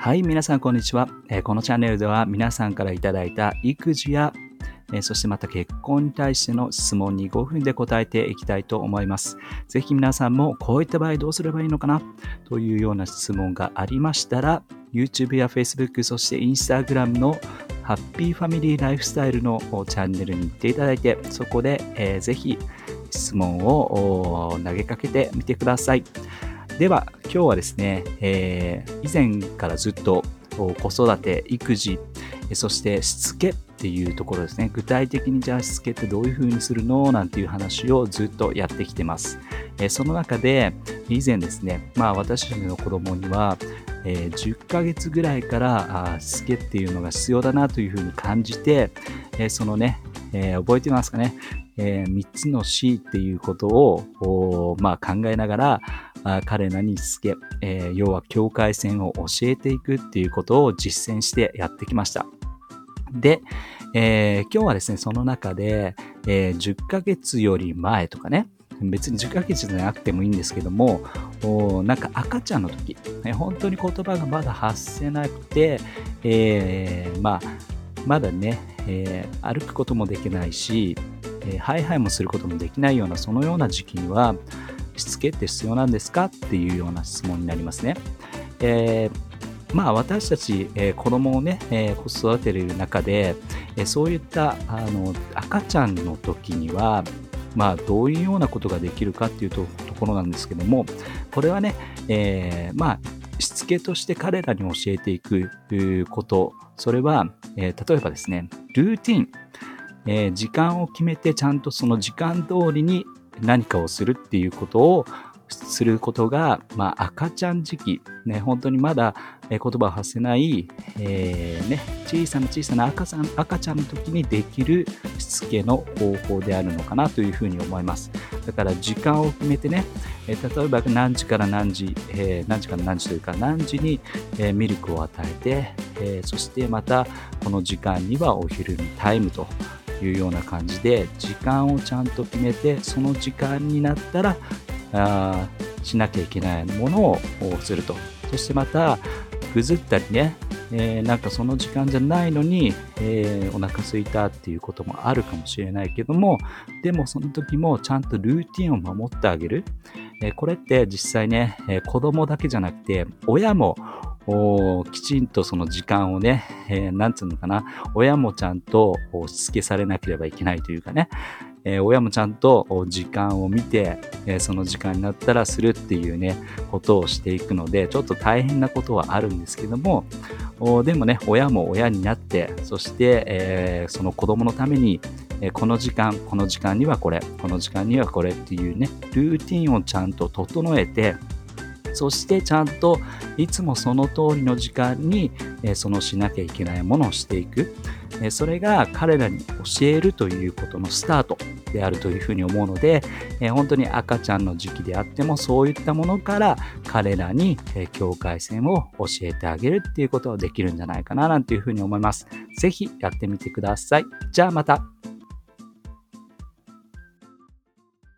はい、皆さんこんにちは。このチャンネルでは皆さんからいただいた育児や、そしてまた結婚に対しての質問に5分で答えていきたいと思います。ぜひ皆さんもこういった場合どうすればいいのかな？というような質問がありましたら、YouTube や Facebook、そして Instagram のハッピーファミリーライフスタイルのチャンネルに行っていただいて、そこで、えー、ぜひ質問を投げかけてみてください。では今日はですね、えー、以前からずっと子育て育児そしてしつけっていうところですね。具体的にじゃあしつけってどういう風にするの？なんていう話をずっとやってきてます、えー、その中で以前ですねまあ私たちの子供にはえー、10ヶ月ぐらいからあしつけっていうのが必要だなというふうに感じて、えー、そのね、えー、覚えてますかね、え3つの C っていうことを、まあ、考えながらあ彼らにしつけ、え要は境界線を教えていくっていうことを実践してやってきました。で、え今日はですね、その中で、え10ヶ月より前とかね、別に10ヶ月じゃなくてもいいんですけども、なんか赤ちゃんの時、本当に言葉がまだ発せなくて、えー、まあ、まだね、えー、歩くこともできないし、えー、ハイハイもすることもできないような、そのような時期には、しつけって必要なんですかっていうような質問になりますね。えーまあ私たち、えー、子供をね、えー、育てる中で、えー、そういったあの赤ちゃんの時には、まあどういうようなことができるかっていうところなんですけども、これはね、えー、まあしつけとして彼らに教えていくこと、それは、えー、例えばですね、ルーティン、えー、時間を決めてちゃんとその時間通りに何かをするっていうことをすることが、まあ、赤ちゃん時期、ね、本当にまだ言葉を発せない、えー、ね、小さな小さな赤ちゃん赤ちゃんの時にできるしつけの方法であるのかなというふうに思います。だから時間を決めてね、え例えば何時から何時、えー、何時から何時というか何時に、えミルクを与えて、えそしてまたこの時間にはお昼にタイムというような感じで時間をちゃんと決めてその時間になったらあしなきゃいけないものをすると。そしてまたぐずったりね、えー、なんかその時間じゃないのに、えー、お腹すいたっていうこともあるかもしれないけどもでもその時もちゃんとルーティンを守ってあげる、えー、これって実際ね、えー、子供だけじゃなくて親もきちんとその時間をね、えー、なんつうのかな、親もちゃんとしつけされなければいけないというかね、えー、親もちゃんと時間を見て、えー、その時間になったらするっていうね、ことをしていくので、ちょっと大変なことはあるんですけども、でもね、親も親になって、そして、えー、その子供のために、えこの時間、この時間にはこれ、この時間にはこれっていうね、ルーティンをちゃんと整えて、そしてちゃんといつもその通りの時間に、えそのしなきゃいけないものをしていく、えそれが彼らに教えるということのスタートであるというふうに思うので、え本当に赤ちゃんの時期であってもそういったものから彼らに、え境界線を教えてあげるっていうことができるんじゃないかななんていうふうに思います。ぜひやってみてください。じゃあまた。